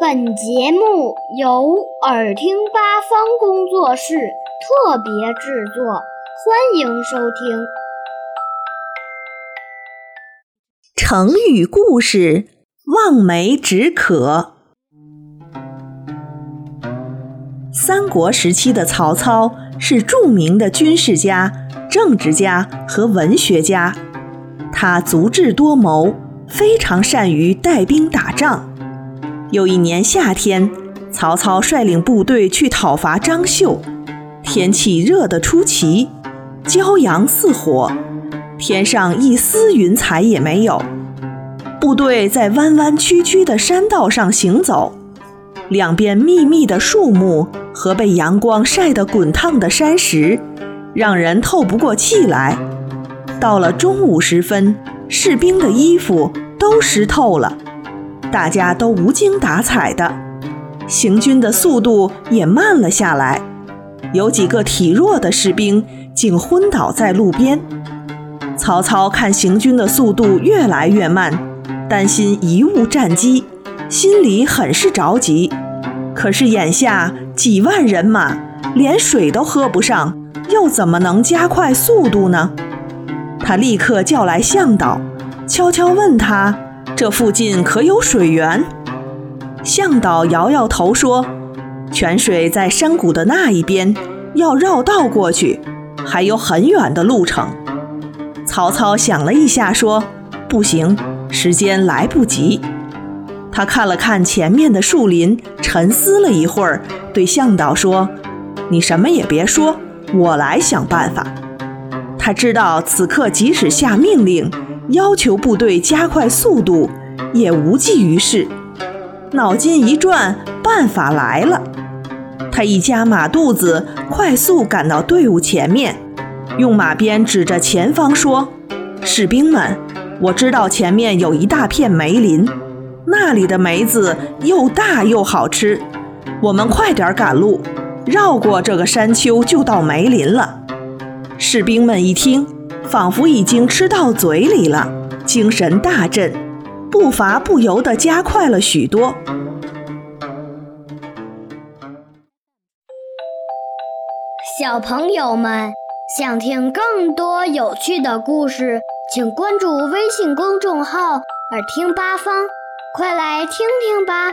本节目由耳听八方工作室特别制作，欢迎收听。成语故事：望梅止渴。三国时期的曹操是著名的军事家、政治家和文学家，他足智多谋，非常善于带兵打仗。有一年夏天，曹操率领部队去讨伐张绣，天气热得出奇，骄阳似火，天上一丝云彩也没有。部队在弯弯曲曲的山道上行走，两边密密的树木和被阳光晒得滚烫的山石，让人透不过气来。到了中午时分，士兵的衣服都湿透了。大家都无精打采的，行军的速度也慢了下来，有几个体弱的士兵竟昏倒在路边。曹操看行军的速度越来越慢，担心贻误战机，心里很是着急。可是眼下几万人马连水都喝不上，又怎么能加快速度呢？他立刻叫来向导，悄悄问他。这附近可有水源？向导摇摇头说：“泉水在山谷的那一边，要绕道过去，还有很远的路程。”曹操想了一下，说：“不行，时间来不及。”他看了看前面的树林，沉思了一会儿，对向导说：“你什么也别说，我来想办法。”他知道此刻即使下命令。要求部队加快速度，也无济于事。脑筋一转，办法来了。他一夹马肚子，快速赶到队伍前面，用马鞭指着前方说：“士兵们，我知道前面有一大片梅林，那里的梅子又大又好吃。我们快点赶路，绕过这个山丘就到梅林了。”士兵们一听。仿佛已经吃到嘴里了，精神大振，步伐不由得加快了许多。小朋友们想听更多有趣的故事，请关注微信公众号“耳听八方”，快来听听吧。